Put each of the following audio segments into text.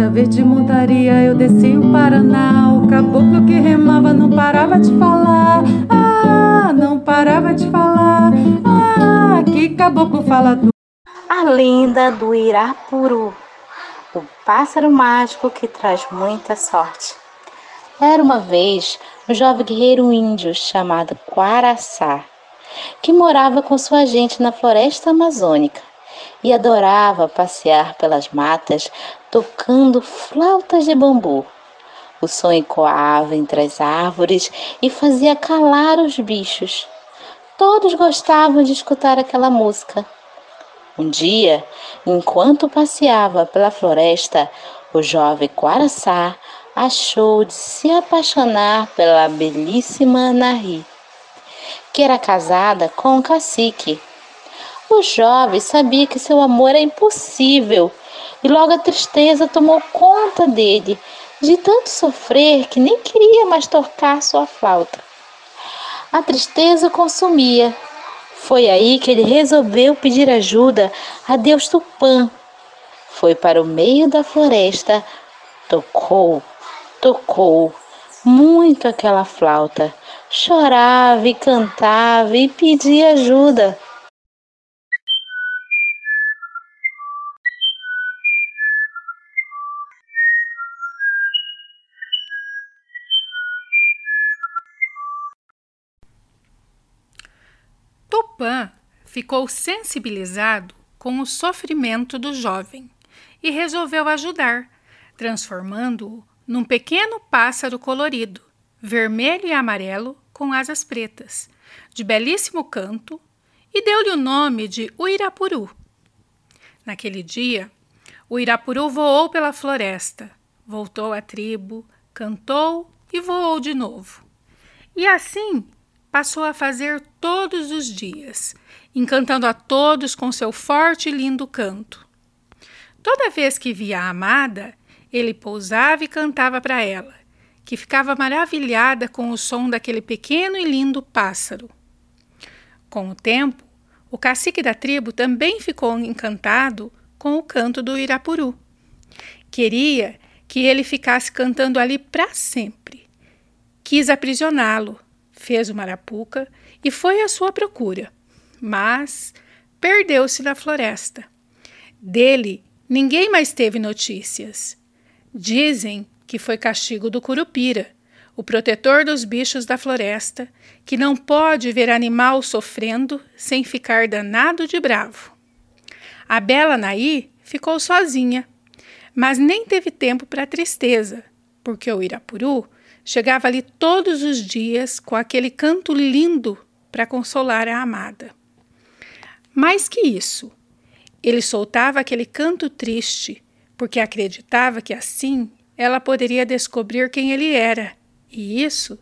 Da verde montaria eu desci o Paraná. O caboclo que remava não parava de falar. Ah, não parava de falar. Ah, que caboclo falador. A lenda do Irapuru, o pássaro mágico que traz muita sorte. Era uma vez um jovem guerreiro índio chamado Quaraçá, que morava com sua gente na floresta amazônica e adorava passear pelas matas tocando flautas de bambu. O som ecoava entre as árvores e fazia calar os bichos. Todos gostavam de escutar aquela música um dia, enquanto passeava pela floresta, o jovem Quaraçá achou de se apaixonar pela belíssima Anahi, que era casada com um cacique. O jovem sabia que seu amor era impossível e logo a tristeza tomou conta dele, de tanto sofrer que nem queria mais tocar sua flauta. A tristeza consumia foi aí que ele resolveu pedir ajuda a Deus Tupã. Foi para o meio da floresta, tocou, tocou muito aquela flauta, chorava e cantava e pedia ajuda. Tupã ficou sensibilizado com o sofrimento do jovem e resolveu ajudar, transformando-o num pequeno pássaro colorido, vermelho e amarelo com asas pretas, de belíssimo canto, e deu-lhe o nome de Uirapuru. Naquele dia, o Irapuru voou pela floresta, voltou à tribo, cantou e voou de novo. E assim passou a fazer todos os dias, encantando a todos com seu forte e lindo canto. Toda vez que via a amada, ele pousava e cantava para ela, que ficava maravilhada com o som daquele pequeno e lindo pássaro. Com o tempo, o cacique da tribo também ficou encantado com o canto do Irapuru. Queria que ele ficasse cantando ali para sempre. Quis aprisioná-lo, fez uma arapuca e foi à sua procura, mas perdeu-se na floresta. Dele ninguém mais teve notícias. Dizem que foi castigo do Curupira, o protetor dos bichos da floresta, que não pode ver animal sofrendo sem ficar danado de bravo. A bela Naí ficou sozinha, mas nem teve tempo para tristeza, porque o Irapuru Chegava ali todos os dias com aquele canto lindo para consolar a amada. Mais que isso, ele soltava aquele canto triste, porque acreditava que assim ela poderia descobrir quem ele era, e isso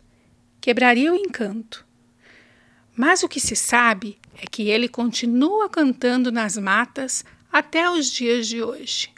quebraria o encanto. Mas o que se sabe é que ele continua cantando nas matas até os dias de hoje.